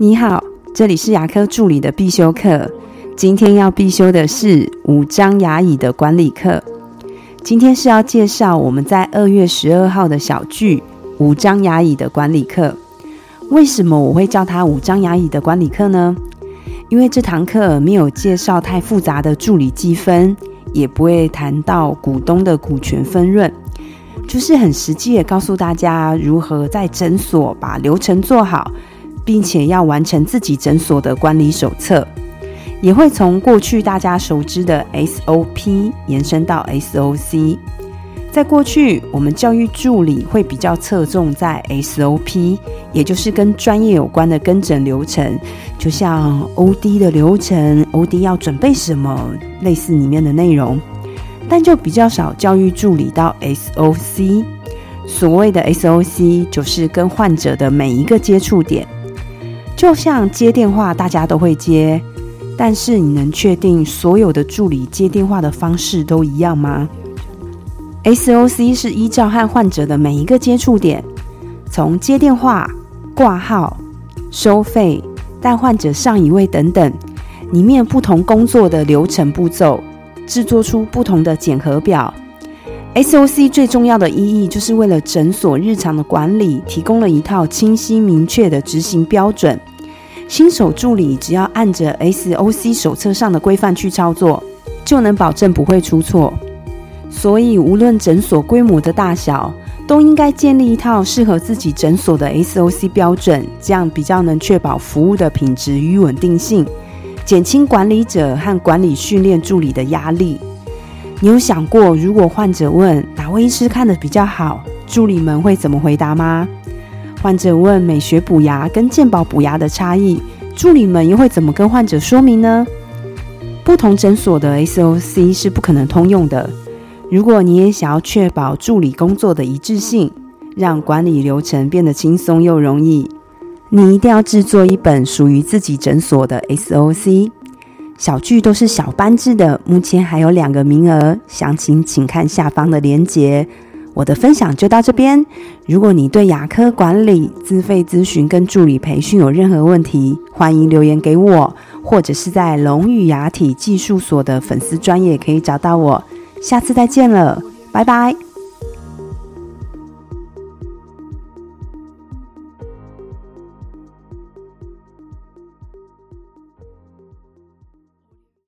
你好，这里是牙科助理的必修课。今天要必修的是五张牙椅的管理课。今天是要介绍我们在二月十二号的小聚五张牙椅的管理课。为什么我会叫它五张牙椅的管理课呢？因为这堂课没有介绍太复杂的助理积分，也不会谈到股东的股权分润，就是很实际的告诉大家如何在诊所把流程做好。并且要完成自己诊所的管理手册，也会从过去大家熟知的 SOP 延伸到 SOC。在过去，我们教育助理会比较侧重在 SOP，也就是跟专业有关的跟诊流程，就像 OD 的流程，OD 要准备什么，类似里面的内容，但就比较少教育助理到 SOC。所谓的 SOC，就是跟患者的每一个接触点。就像接电话，大家都会接，但是你能确定所有的助理接电话的方式都一样吗？SOC 是依照和患者的每一个接触点，从接电话、挂号、收费、带患者上一位等等，里面不同工作的流程步骤，制作出不同的检核表。SOC 最重要的意义，就是为了诊所日常的管理提供了一套清晰明确的执行标准。新手助理只要按着 SOC 手册上的规范去操作，就能保证不会出错。所以，无论诊所规模的大小，都应该建立一套适合自己诊所的 SOC 标准，这样比较能确保服务的品质与稳定性，减轻管理者和管理训练助理的压力。你有想过，如果患者问哪位医师看的比较好，助理们会怎么回答吗？患者问美学补牙跟健保补牙的差异，助理们又会怎么跟患者说明呢？不同诊所的 SOC 是不可能通用的。如果你也想要确保助理工作的一致性，让管理流程变得轻松又容易，你一定要制作一本属于自己诊所的 SOC。小剧都是小班制的，目前还有两个名额，详情请看下方的链接。我的分享就到这边。如果你对牙科管理、自费咨询跟助理培训有任何问题，欢迎留言给我，或者是在龙语牙体技术所的粉丝专业可以找到我。下次再见了，拜拜。